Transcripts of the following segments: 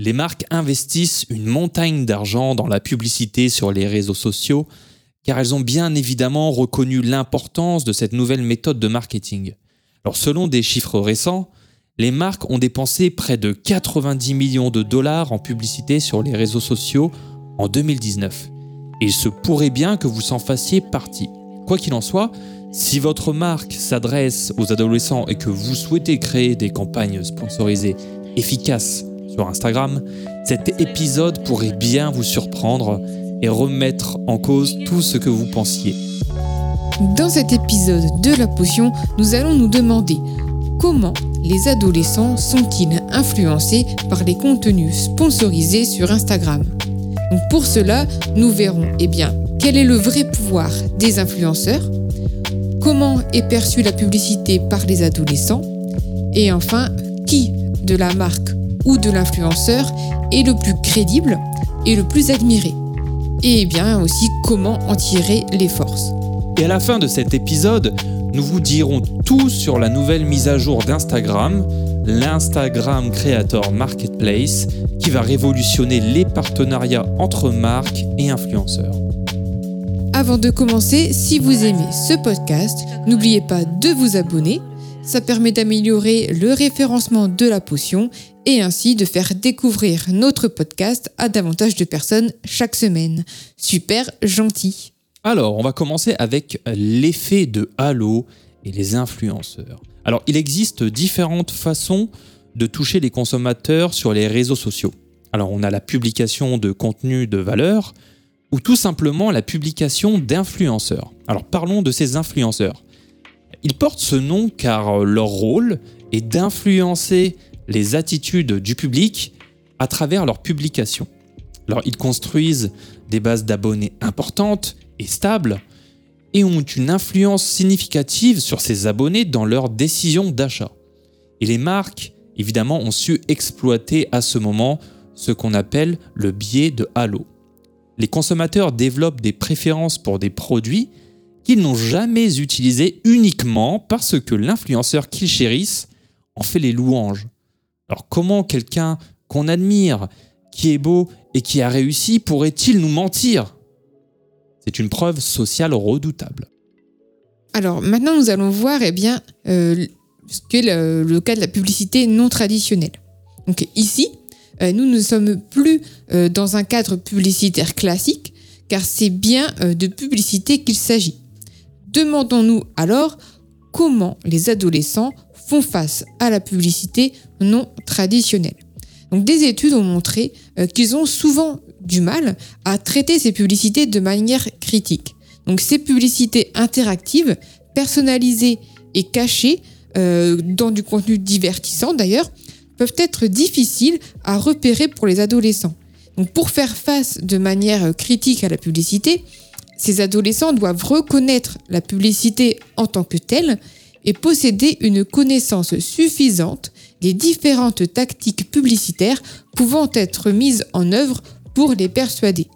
Les marques investissent une montagne d'argent dans la publicité sur les réseaux sociaux car elles ont bien évidemment reconnu l'importance de cette nouvelle méthode de marketing. Alors selon des chiffres récents, les marques ont dépensé près de 90 millions de dollars en publicité sur les réseaux sociaux en 2019. Et il se pourrait bien que vous s'en fassiez partie. Quoi qu'il en soit, si votre marque s'adresse aux adolescents et que vous souhaitez créer des campagnes sponsorisées efficaces sur Instagram, cet épisode pourrait bien vous surprendre et remettre en cause tout ce que vous pensiez. Dans cet épisode de la potion, nous allons nous demander comment les adolescents sont-ils influencés par les contenus sponsorisés sur Instagram. Pour cela, nous verrons eh bien, quel est le vrai pouvoir des influenceurs, comment est perçue la publicité par les adolescents, et enfin, qui de la marque ou de l'influenceur est le plus crédible et le plus admiré et bien aussi comment en tirer les forces. Et à la fin de cet épisode, nous vous dirons tout sur la nouvelle mise à jour d'Instagram, l'Instagram Creator Marketplace, qui va révolutionner les partenariats entre marques et influenceurs. Avant de commencer, si vous aimez ce podcast, n'oubliez pas de vous abonner. Ça permet d'améliorer le référencement de la potion et ainsi de faire découvrir notre podcast à davantage de personnes chaque semaine. Super gentil. Alors, on va commencer avec l'effet de halo et les influenceurs. Alors, il existe différentes façons de toucher les consommateurs sur les réseaux sociaux. Alors, on a la publication de contenu de valeur ou tout simplement la publication d'influenceurs. Alors, parlons de ces influenceurs. Ils portent ce nom car leur rôle est d'influencer les attitudes du public à travers leurs publications. Alors, ils construisent des bases d'abonnés importantes et stables et ont une influence significative sur ces abonnés dans leurs décisions d'achat. Et les marques, évidemment, ont su exploiter à ce moment ce qu'on appelle le biais de halo. Les consommateurs développent des préférences pour des produits qu'ils n'ont jamais utilisés uniquement parce que l'influenceur qu'ils chérissent en fait les louanges. Alors comment quelqu'un qu'on admire, qui est beau et qui a réussi, pourrait-il nous mentir? C'est une preuve sociale redoutable. Alors maintenant, nous allons voir eh bien, euh, ce qu'est le, cas de la publicité non traditionnelle. Donc ici, euh, nous ne sommes plus euh, dans un cadre publicitaire classique, car c'est bien de publicité qu'il s'agit. Demandons-nous alors comment les adolescents font face à la publicité non traditionnelle. Donc, des études ont montré euh, qu'ils ont souvent du mal à traiter ces publicités de manière critique. Donc ces publicités interactives, personnalisées et cachées euh, dans du contenu divertissant d'ailleurs, peuvent être difficiles à repérer pour les adolescents. Donc pour faire face de manière critique à la publicité, ces adolescents doivent reconnaître la publicité en tant que telle et posséder une connaissance suffisante des différentes tactiques publicitaires pouvant être mises en œuvre pour les persuader.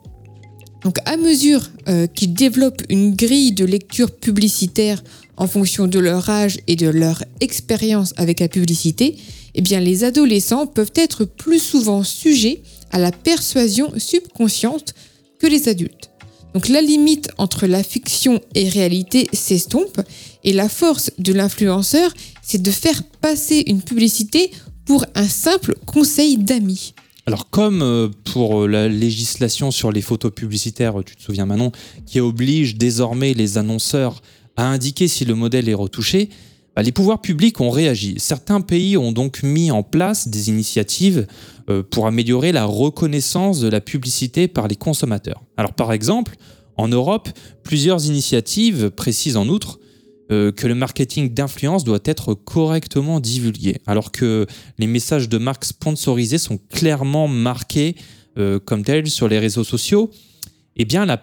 Donc à mesure euh, qu'ils développent une grille de lecture publicitaire en fonction de leur âge et de leur expérience avec la publicité, eh bien les adolescents peuvent être plus souvent sujets à la persuasion subconsciente que les adultes. Donc la limite entre la fiction et réalité s'estompe et la force de l'influenceur, c'est de faire passer une publicité pour un simple conseil d'amis. Alors comme euh, pour euh, la législation sur les photos publicitaires, tu te souviens Manon, qui oblige désormais les annonceurs à indiquer si le modèle est retouché, les pouvoirs publics ont réagi. Certains pays ont donc mis en place des initiatives euh, pour améliorer la reconnaissance de la publicité par les consommateurs. Alors par exemple, en Europe, plusieurs initiatives précisent en outre euh, que le marketing d'influence doit être correctement divulgué, alors que les messages de marque sponsorisés sont clairement marqués euh, comme tels sur les réseaux sociaux. Eh bien, la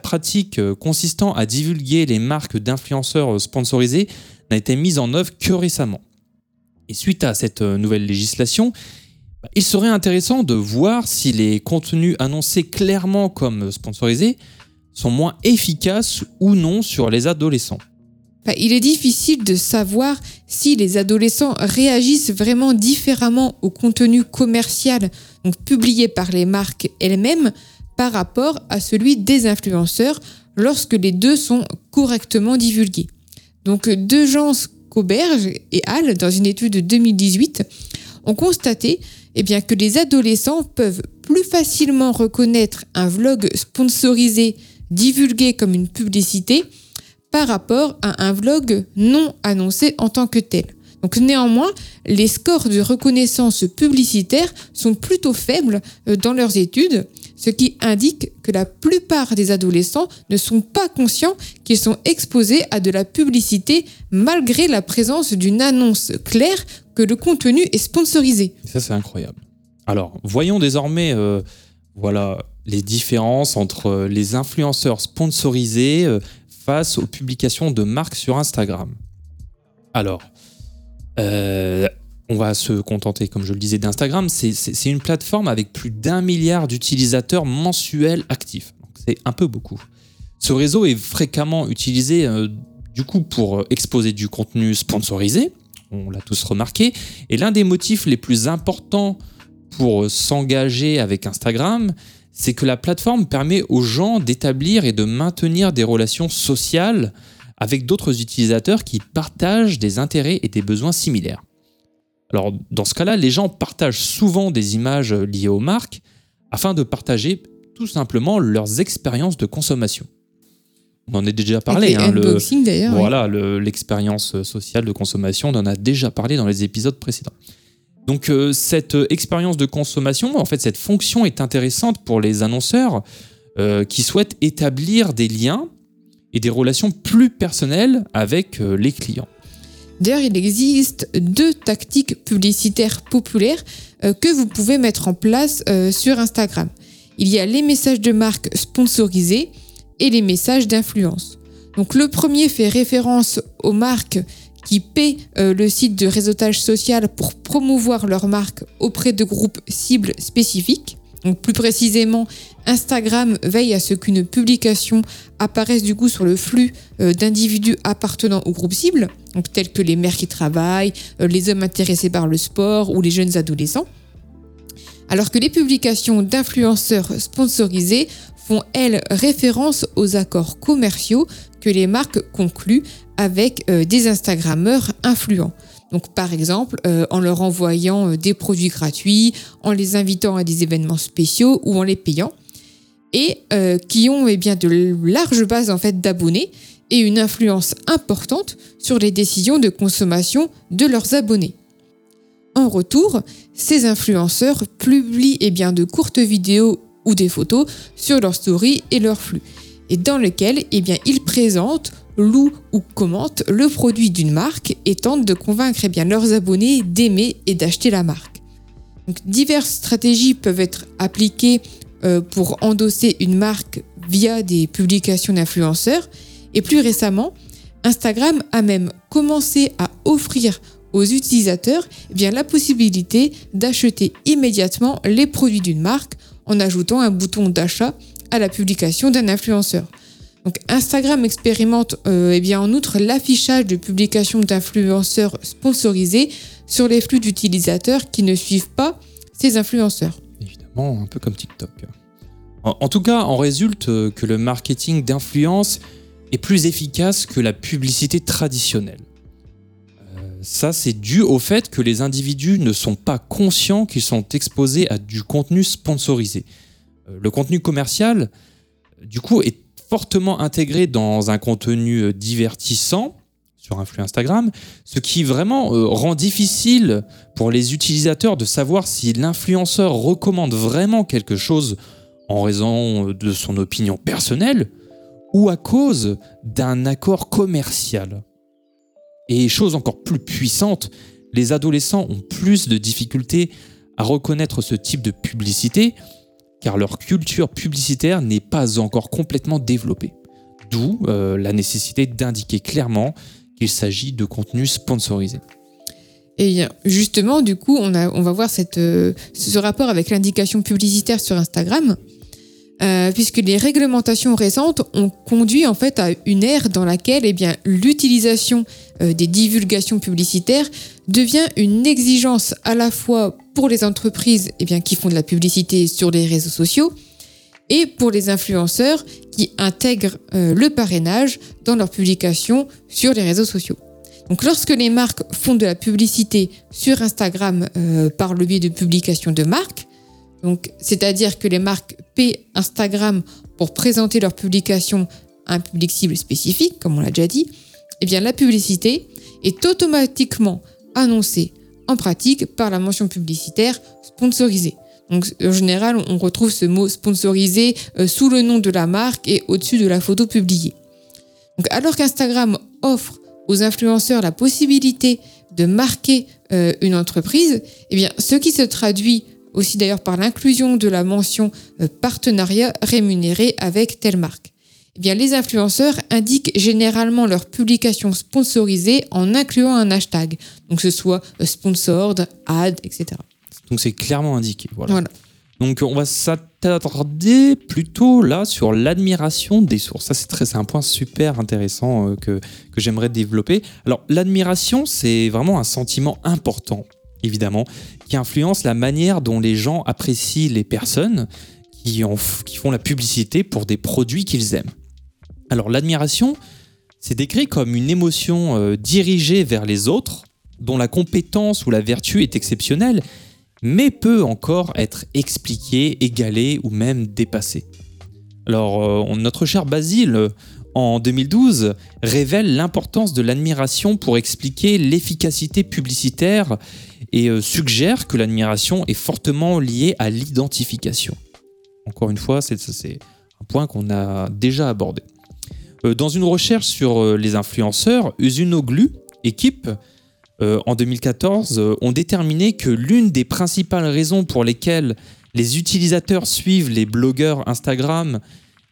pratique consistant à divulguer les marques d'influenceurs sponsorisés n'a été mise en œuvre que récemment. Et suite à cette euh, nouvelle législation, bah, il serait intéressant de voir si les contenus annoncés clairement comme sponsorisés sont moins efficaces ou non sur les adolescents. Il est difficile de savoir si les adolescents réagissent vraiment différemment au contenu commercial publié par les marques elles-mêmes par rapport à celui des influenceurs lorsque les deux sont correctement divulgués. Donc deux gens et Hall, dans une étude de 2018, ont constaté eh que les adolescents peuvent plus facilement reconnaître un vlog sponsorisé divulgué comme une publicité par rapport à un vlog non annoncé en tant que tel. Donc néanmoins, les scores de reconnaissance publicitaire sont plutôt faibles euh, dans leurs études, ce qui indique que la plupart des adolescents ne sont pas conscients qu'ils sont exposés à de la publicité malgré la présence d'une annonce claire que le contenu est sponsorisé. Ça c'est incroyable. Alors, voyons désormais euh, voilà, les différences entre euh, les influenceurs sponsorisés face aux publications de marques sur Instagram. Alors, euh, on va se contenter, comme je le disais, d'Instagram. C'est une plateforme avec plus d'un milliard d'utilisateurs mensuels actifs. C'est un peu beaucoup. Ce réseau est fréquemment utilisé euh, du coup pour exposer du contenu sponsorisé. On l'a tous remarqué. Et l'un des motifs les plus importants pour s'engager avec Instagram, c'est que la plateforme permet aux gens d'établir et de maintenir des relations sociales avec d'autres utilisateurs qui partagent des intérêts et des besoins similaires. Alors dans ce cas-là, les gens partagent souvent des images liées aux marques afin de partager tout simplement leurs expériences de consommation. On en a déjà parlé. Hein, le, voilà, l'expérience sociale de consommation, on en a déjà parlé dans les épisodes précédents. Donc euh, cette expérience de consommation, en fait, cette fonction est intéressante pour les annonceurs euh, qui souhaitent établir des liens et des relations plus personnelles avec euh, les clients. D'ailleurs, il existe deux tactiques publicitaires populaires euh, que vous pouvez mettre en place euh, sur Instagram. Il y a les messages de marque sponsorisés et les messages d'influence. Donc le premier fait référence aux marques qui paient le site de réseautage social pour promouvoir leur marque auprès de groupes cibles spécifiques. Plus précisément, Instagram veille à ce qu'une publication apparaisse du coup sur le flux euh, d'individus appartenant au groupe cible, tels que les mères qui travaillent, euh, les hommes intéressés par le sport ou les jeunes adolescents. Alors que les publications d'influenceurs sponsorisés font, elles, référence aux accords commerciaux que les marques concluent avec euh, des Instagrammeurs influents. Donc par exemple euh, en leur envoyant euh, des produits gratuits, en les invitant à des événements spéciaux ou en les payant, et euh, qui ont eh bien de larges bases en fait d'abonnés et une influence importante sur les décisions de consommation de leurs abonnés. En retour, ces influenceurs publient eh bien de courtes vidéos ou des photos sur leurs stories et leurs flux, et dans lesquelles eh ils présentent louent ou commentent le produit d'une marque et tentent de convaincre eh bien, leurs abonnés d'aimer et d'acheter la marque. Diverses stratégies peuvent être appliquées euh, pour endosser une marque via des publications d'influenceurs. Et plus récemment, Instagram a même commencé à offrir aux utilisateurs eh la possibilité d'acheter immédiatement les produits d'une marque en ajoutant un bouton d'achat à la publication d'un influenceur. Instagram expérimente euh, eh bien, en outre l'affichage de publications d'influenceurs sponsorisés sur les flux d'utilisateurs qui ne suivent pas ces influenceurs. Évidemment, un peu comme TikTok. En, tout cas, en résulte euh, que le marketing d'influence est plus efficace que la publicité traditionnelle. Euh, ça, c'est dû au fait que les individus ne sont pas conscients qu'ils sont exposés à du contenu sponsorisé. le contenu commercial, du coup, est fortement intégré dans un contenu euh, divertissant sur un flux Instagram, ce qui vraiment euh, rend difficile pour les utilisateurs de savoir si l'influenceur recommande vraiment quelque chose en raison de son opinion personnelle ou à cause d'un accord commercial. Et chose encore plus puissante, les adolescents ont plus de difficultés à reconnaître ce type de publicité car leur culture publicitaire n'est pas encore complètement développée. D'où euh, la nécessité d'indiquer clairement qu'il s'agit de contenu sponsorisé. Et justement, du coup, on, va voir euh, ce rapport avec l'indication publicitaire sur Instagram. Euh, puisque les réglementations récentes ont conduit en fait à une ère dans laquelle eh bien l'utilisation euh, des divulgations publicitaires devient une exigence à la fois pour les entreprises eh bien qui font de la publicité sur les réseaux sociaux et pour les influenceurs qui intègrent euh, le parrainage dans leurs publications sur les réseaux sociaux. Donc lorsque les marques font de la publicité sur Instagram par le biais de publications de marques, donc, c'est-à-dire que les marques paient Instagram pour présenter leurs publications à un public cible spécifique, comme on l'a déjà dit, eh bien, la publicité est automatiquement annoncée en pratique par la mention publicitaire sponsorisée. Donc, en général, on retrouve ce mot sponsorisé euh, sous le nom de la marque et au-dessus de la photo publiée. Donc, alors qu'Instagram offre aux influenceurs la possibilité de marquer euh, une entreprise, eh bien, ce qui se traduit aussi d'ailleurs par l'inclusion de la mention euh, partenariat rémunéré avec telle marque. Eh bien, les influenceurs indiquent généralement leur publication sponsorisée en incluant un hashtag, donc que ce soit euh, sponsored, ad, etc. Donc c'est clairement indiqué. Voilà. Donc on va s'attarder plutôt là sur l'admiration des sources. Ça c'est très, un point super intéressant euh, que, que j'aimerais développer. Alors l'admiration c'est vraiment un sentiment important évidemment, qui influence la manière dont les gens apprécient les personnes qui, font la publicité pour des produits qu'ils aiment. Alors l'admiration, c'est décrit comme une émotion euh, dirigée vers les autres, dont la compétence ou la vertu est exceptionnelle, mais peut encore être expliquée, égalée ou même dépassée. Alors euh, notre cher Basile, en 2012, révèle l'importance de l'admiration pour expliquer l'efficacité publicitaire et euh, suggère que l'admiration est fortement liée à l'identification. Encore une fois, c'est un point qu'on a déjà abordé. Euh, dans une recherche sur euh, les influenceurs, Usunoglu, équipe, en 2014, ont déterminé que l'une des principales raisons pour lesquelles les utilisateurs suivent les blogueurs Instagram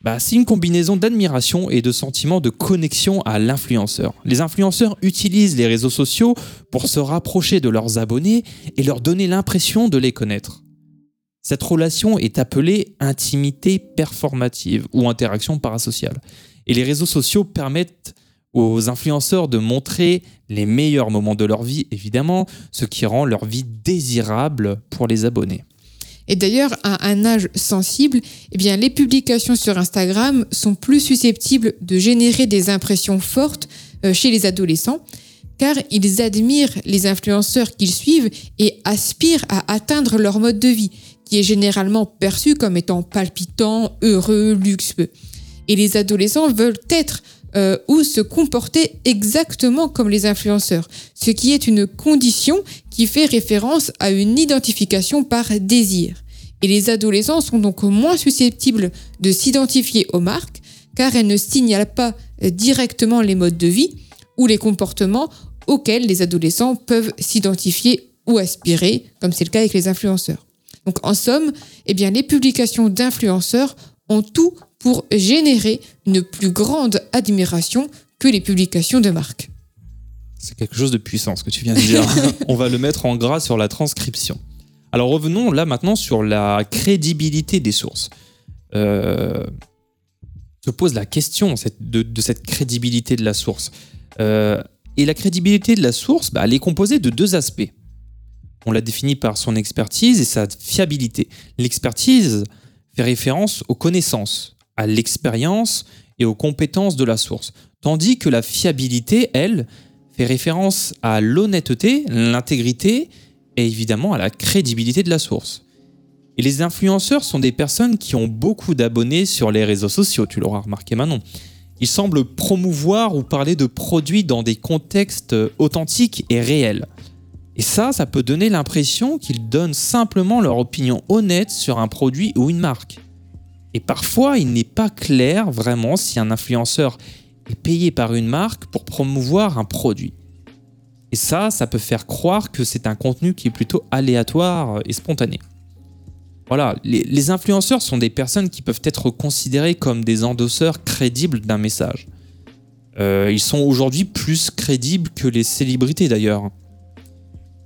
bah, c'est une combinaison d'admiration et de sentiment de connexion à l'influenceur. Les influenceurs utilisent les réseaux sociaux pour se rapprocher de leurs abonnés et leur donner l'impression de les connaître. Cette relation est appelée intimité performative ou interaction parasociale. Et les réseaux sociaux permettent aux influenceurs de montrer les meilleurs moments de leur vie, évidemment, ce qui rend leur vie désirable pour les abonnés. Et d'ailleurs, à un âge sensible, eh les publications sur Instagram sont plus susceptibles de générer des impressions fortes euh, chez les adolescents, car ils admirent les influenceurs qu'ils suivent et aspirent à atteindre leur mode de vie, qui est généralement perçu comme étant palpitant, heureux, luxueux. Et les adolescents veulent être euh, ou se comporter exactement comme les influenceurs, ce qui est une condition qui fait référence à une identification par désir. Et les adolescents sont donc moins susceptibles de s'identifier aux marques car elles ne signalent pas directement les modes de vie ou les comportements auxquels les adolescents peuvent s'identifier ou aspirer, comme c'est le cas avec les influenceurs. Donc en somme, eh bien, les publications d'influenceurs ont tout pour générer une plus grande admiration que les publications de marque. C'est quelque chose de puissant ce que tu viens de dire. On va le mettre en gras sur la transcription. Alors revenons là maintenant sur la crédibilité des sources. Euh, se pose la question de, cette crédibilité de la source. Euh, et la crédibilité de la source, bah, elle est composée de deux aspects. On l'a définit par son expertise et sa fiabilité. L'expertise fait référence aux connaissances, à l'expérience et aux compétences de la source. Tandis que la fiabilité, elle, fait référence à l'honnêteté, l'intégrité et évidemment à la crédibilité de la source. Et les influenceurs sont des personnes qui ont beaucoup d'abonnés sur les réseaux sociaux, tu l'auras remarqué Manon. Ils semblent promouvoir ou parler de produits dans des contextes authentiques et réels. Et ça, ça peut donner l'impression qu'ils donnent simplement leur opinion honnête sur un produit ou une marque. Et parfois, il n'est pas clair vraiment si un influenceur est payé par une marque pour promouvoir un produit. Et ça, ça peut faire croire que c'est un contenu qui est plutôt aléatoire et spontané. Voilà, les, influenceurs sont des personnes qui peuvent être considérées comme des endosseurs crédibles d'un message. Euh, ils sont aujourd'hui plus crédibles que les célébrités d'ailleurs.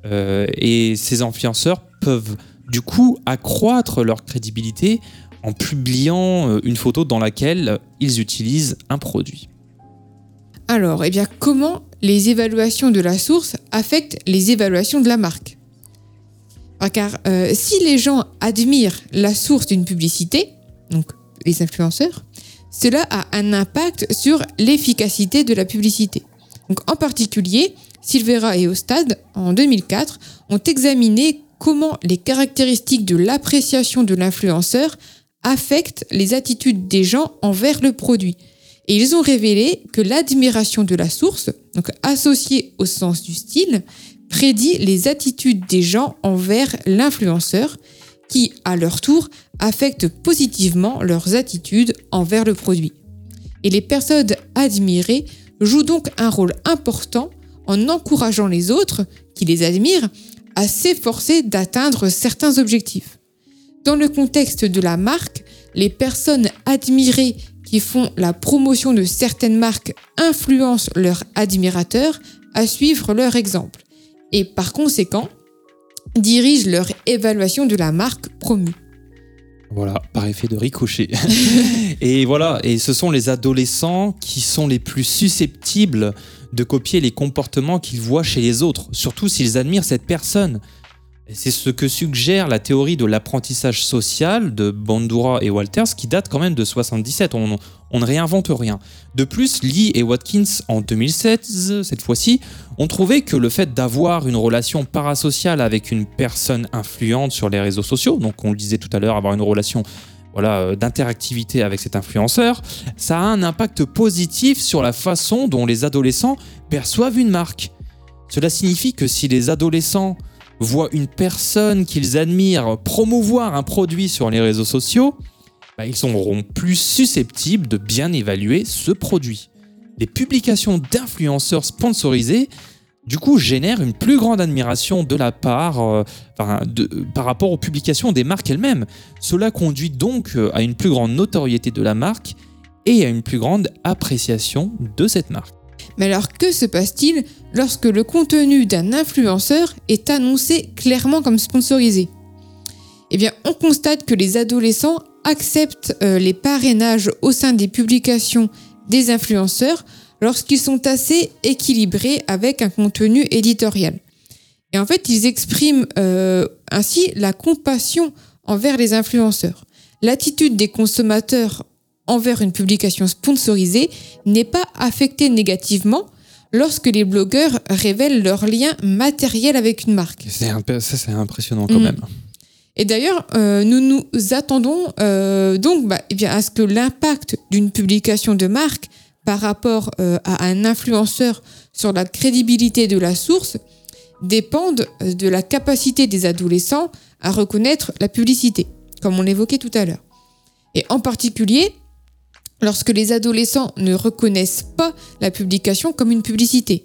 Euh, et ces influenceurs peuvent du coup accroître leur crédibilité en publiant euh, une photo dans laquelle ils utilisent un produit. Alors, eh bien, comment les évaluations de la source affectent les évaluations de la marque? Ah, Car euh, si les gens admirent la source d'une publicité, donc les influenceurs, cela a un impact sur l'efficacité de la publicité. Donc, en particulier, Silvera et Ostad, en 2004, ont examiné comment les caractéristiques de l'appréciation de l'influenceur affectent les attitudes des gens envers le produit. Et ils ont révélé que l'admiration de la source, donc associée au sens du style, prédit les attitudes des gens envers l'influenceur, qui, à leur tour, affectent positivement leurs attitudes envers le produit. Et les personnes admirées jouent donc un rôle important en encourageant les autres, qui les admirent, à s'efforcer d'atteindre certains objectifs. Dans le contexte de la marque, les personnes admirées qui font la promotion de certaines marques influencent leurs admirateurs à suivre leur exemple et par conséquent dirigent leur évaluation de la marque promue. Voilà, par effet de ricochet. et voilà, et ce sont les adolescents qui sont les plus susceptibles de copier les comportements qu'ils voient chez les autres, surtout s'ils admirent cette personne. C'est ce que suggère la théorie de l'apprentissage social de Bandura et Walters qui date quand même de 77. On, ne réinvente rien. De plus, Lee et Watkins en 2016, cette fois-ci, ont trouvé que le fait d'avoir une relation parasociale avec une personne influente sur les réseaux sociaux, donc on le disait tout à l'heure, avoir une relation euh, d'interactivité avec cet influenceur, ça a un impact positif sur la façon dont les adolescents perçoivent une marque. Cela signifie que si les adolescents voient une personne qu'ils admirent promouvoir un produit sur les réseaux sociaux, bah, ils seront plus susceptibles de bien évaluer ce produit. Les publications d'influenceurs sponsorisés du coup génèrent une plus grande admiration de la part euh, par rapport aux publications des marques elles-mêmes. Cela conduit donc euh, à une plus grande notoriété de la marque et à une plus grande appréciation de cette marque. Mais alors que se passe-t-il lorsque le contenu d'un influenceur est annoncé clairement comme sponsorisé? Eh bien, on constate que les adolescents acceptent euh, les parrainages au sein des publications des influenceurs lorsqu'ils sont assez équilibrés avec un contenu éditorial. Et en fait, ils expriment euh, ainsi la compassion envers les influenceurs. L'attitude des consommateurs envers une publication sponsorisée n'est pas affecté négativement lorsque les blogueurs révèlent leur lien matériel avec une marque. ça, c'est impressionnant quand mm. même. Et d'ailleurs, euh, nous nous attendons euh, donc bah, eh bien, à ce que l'impact d'une publication de marque par rapport euh, à un influenceur sur la crédibilité de la source dépende de la capacité des adolescents à reconnaître la publicité, comme on l'évoquait tout à l'heure. Et en particulier, lorsque les adolescents ne reconnaissent pas la publication comme une publicité.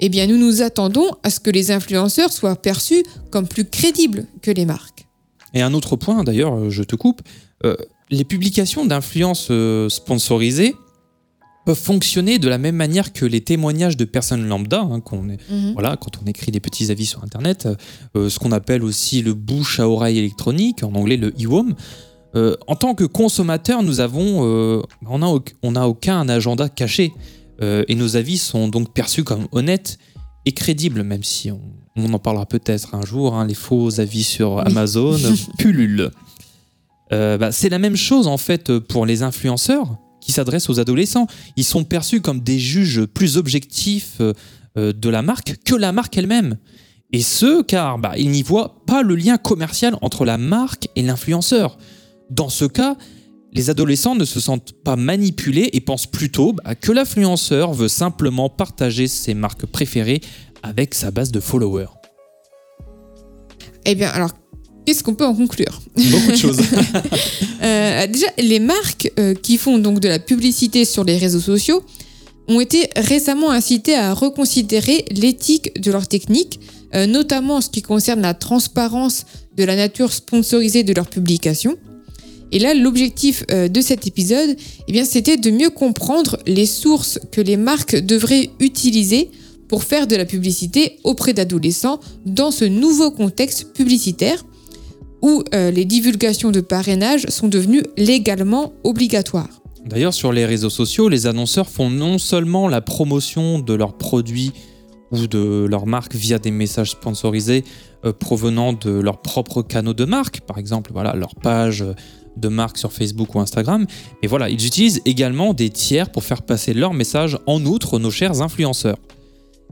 Eh bien, nous nous attendons à ce que les influenceurs soient perçus comme plus crédibles que les marques. Et un autre point, d'ailleurs, euh, je te coupe, euh, les publications d'influence euh, sponsorisées peuvent fonctionner de la même manière que les témoignages de personnes lambda, hein, qu'on est, mhm. voilà, quand on écrit des petits avis sur Internet, ce qu'on appelle aussi le bouche à oreille électronique, en anglais le e-home. Euh, en tant que consommateur, nous avons, euh, on n'a aucun agenda caché euh, et nos avis sont donc perçus comme honnêtes et crédibles, même si on, en parlera peut-être un jour. Hein, les faux avis sur Amazon pullulent. Bah, c'est la même chose en fait pour les influenceurs qui s'adressent aux adolescents. Ils sont perçus comme des juges plus objectifs de la marque que la marque elle-même. Et ce, car bah, ils n'y voient pas le lien commercial entre la marque et l'influenceur. Dans ce cas, les adolescents ne se sentent pas manipulés et pensent plutôt bah, que l'influenceur veut simplement partager ses marques préférées avec sa base de followers. Eh bien, alors, qu'est-ce qu'on peut en conclure? Beaucoup de choses. Euh, déjà, les marques euh, qui font donc de la publicité sur les réseaux sociaux ont été récemment incitées à reconsidérer l'éthique de leurs techniques, euh, notamment en ce qui concerne la transparence de la nature sponsorisée de leurs publications. Et là, l'objectif euh, de cet épisode, eh bien, c'était de mieux comprendre les sources que les marques devraient utiliser pour faire de la publicité auprès d'adolescents dans ce nouveau contexte publicitaire où euh, les divulgations de parrainage sont devenues légalement obligatoires. D'ailleurs, sur les réseaux sociaux, les annonceurs font non seulement la promotion de leurs produits ou de leur marque via des messages sponsorisés euh, provenant de leurs propres canaux de marque, par exemple voilà, leur page de marque sur Facebook ou Instagram, mais voilà, ils utilisent également des tiers pour faire passer leur message en outre nos chers influenceurs.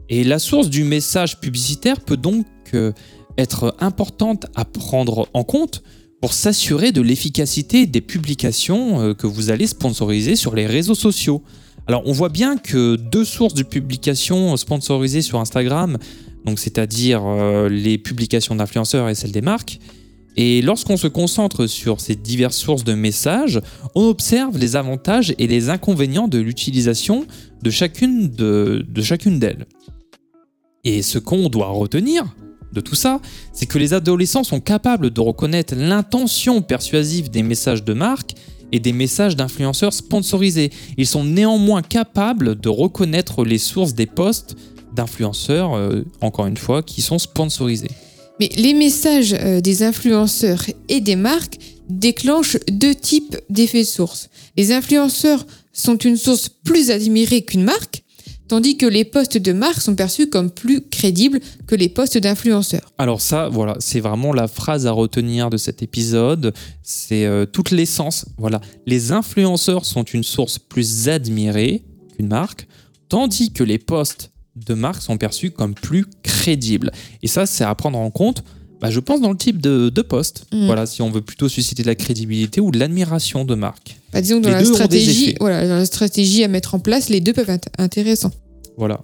Et la source du message publicitaire peut donc euh, être importante à prendre en compte pour s'assurer de l'efficacité des publications euh, que vous allez sponsoriser sur les réseaux sociaux. Alors on voit bien que deux sources de publications sponsorisées sur Instagram, donc c'est-à-dire euh, les publications d'influenceurs et celles des marques, et lorsqu'on se concentre sur ces diverses sources de messages, on observe les avantages et les inconvénients de l'utilisation de chacune de, de chacune d'elles. Et ce qu'on doit retenir de tout ça, c'est que les adolescents sont capables de reconnaître l'intention persuasive des messages de marque et des messages d'influenceurs sponsorisés. Ils sont néanmoins capables de reconnaître les sources des posts d'influenceurs, euh, encore une fois, qui sont sponsorisés. Mais les messages euh, des influenceurs et des marques déclenchent deux types d'effets sources. Les influenceurs sont une source plus admirée qu'une marque, tandis que les posts de marque sont perçus comme plus crédibles que les posts d'influenceurs. Alors ça, voilà, c'est vraiment la phrase à retenir de cet épisode. C'est euh, toute l'essence. Voilà, les influenceurs sont une source plus admirée qu'une marque, tandis que les posts de marque sont perçus comme plus crédibles. Et ça, c'est à prendre en compte. bah, je pense dans le type de, de poste. Mm. Voilà, si on veut plutôt susciter de la crédibilité ou de l'admiration de marque. Bah, disons que dans Les la, stratégie, voilà, dans la stratégie à mettre en place, les deux peuvent être intéressants. Voilà.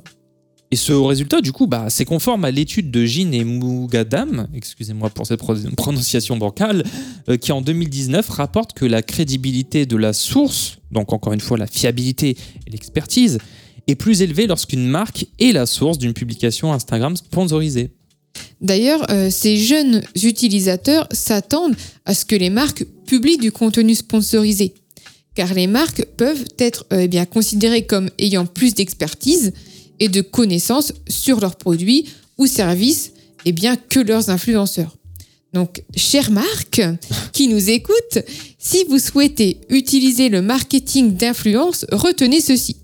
Et ce résultat, du coup, bah, c'est conforme à l'étude de Jean et Mougadam, excusez-moi pour cette pro- prononciation bancale, euh, qui en 2019 rapporte que la crédibilité de la source, donc encore une fois la fiabilité et l'expertise, est plus élevée lorsqu'une marque est la source d'une publication Instagram sponsorisée. D'ailleurs, euh, ces jeunes utilisateurs s'attendent à ce que les marques publient du contenu sponsorisé, car les marques peuvent être euh, eh bien considérées comme ayant plus d'expertise et de connaissances sur leurs produits ou services eh bien, que leurs influenceurs. Donc, chères marques qui nous écoutent, si vous souhaitez utiliser le marketing d'influence, retenez ceci.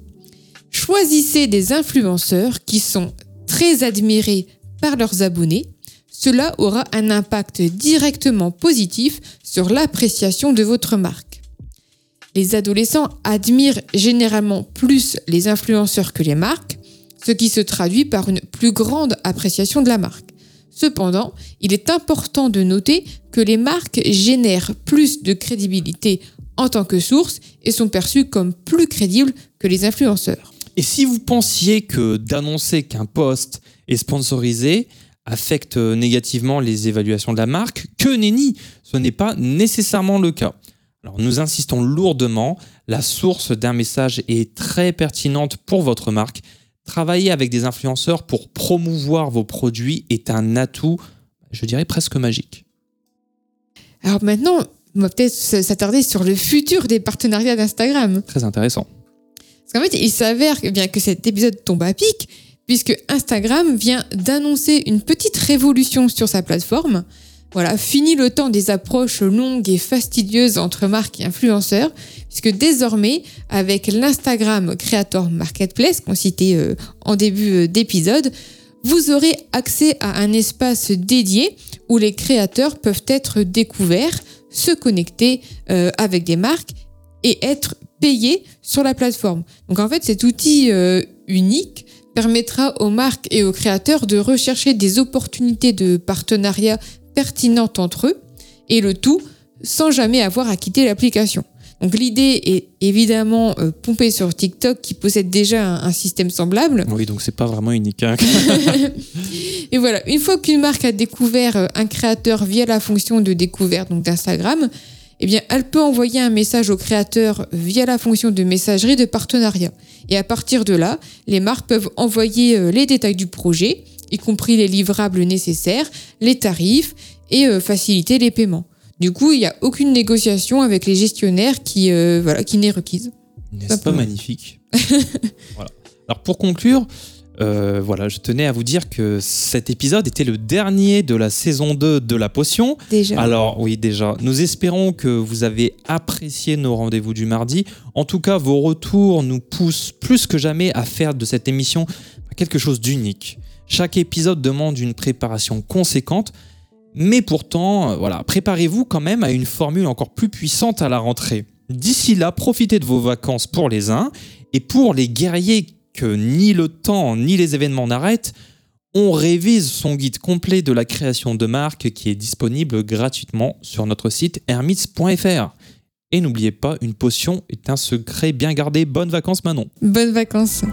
Choisissez des influenceurs qui sont très admirés par leurs abonnés. Cela aura un impact directement positif sur l'appréciation de votre marque. Les adolescents admirent généralement plus les influenceurs que les marques, ce qui se traduit par une plus grande appréciation de la marque. Cependant, il est important de noter que les marques génèrent plus de crédibilité en tant que source et sont perçues comme plus crédibles que les influenceurs. Et si vous pensiez que d'annoncer qu'un post est sponsorisé affecte négativement les évaluations de la marque, que nenni, ce n'est pas nécessairement le cas. Alors nous insistons lourdement, la source d'un message est très pertinente pour votre marque. Travailler avec des influenceurs pour promouvoir vos produits est un atout, je dirais presque magique. Alors maintenant, on va peut-être s'attarder sur le futur des partenariats d'Instagram. Très intéressant. Parce qu'en fait, il s'avère eh bien que cet épisode tombe à pic, puisque Instagram vient d'annoncer une petite révolution sur sa plateforme. Voilà, fini le temps des approches longues et fastidieuses entre marques et influenceurs, puisque désormais, avec l'Instagram Creator Marketplace qu'on citait euh, en début euh, d'épisode, vous aurez accès à un espace dédié où les créateurs peuvent être découverts, se connecter euh, avec des marques et être payés sur la plateforme. Donc en fait, cet outil euh, unique permettra aux marques et aux créateurs de rechercher des opportunités de partenariat pertinentes entre eux et le tout sans jamais avoir à quitter l'application. Donc l'idée est évidemment euh, pompée sur TikTok qui possède déjà un, un système semblable. Oui, donc c'est pas vraiment unique. hein. Et voilà, une fois qu'une marque a découvert euh, un créateur via la fonction de découverte donc d'Instagram, eh bien, elle peut envoyer un message au créateur via la fonction de messagerie de partenariat. Et à partir de là, les marques peuvent envoyer euh, les détails du projet, y compris les livrables nécessaires, les tarifs et euh, faciliter les paiements. Du coup, il n'y a aucune négociation avec les gestionnaires qui, euh, voilà, qui n'est requise. N'est-ce pas magnifique? Voilà. Alors pour conclure, Euh, voilà, je tenais à vous dire que cet épisode était le dernier de la saison 2 de la potion. Déjà. Alors oui, déjà, nous espérons que vous avez apprécié nos rendez-vous du mardi. En tout cas, vos retours nous poussent plus que jamais à faire de cette émission quelque chose d'unique. Chaque épisode demande une préparation conséquente, mais pourtant, voilà, préparez-vous quand même à une formule encore plus puissante à la rentrée. D'ici là, profitez de vos vacances pour les uns, et pour les guerriers ni le temps ni les événements n'arrêtent, on révise son guide complet de la création de marque qui est disponible gratuitement sur notre site hermits.fr. Et n'oubliez pas, une potion est un secret bien gardé. Bonnes vacances Manon. Bonnes vacances.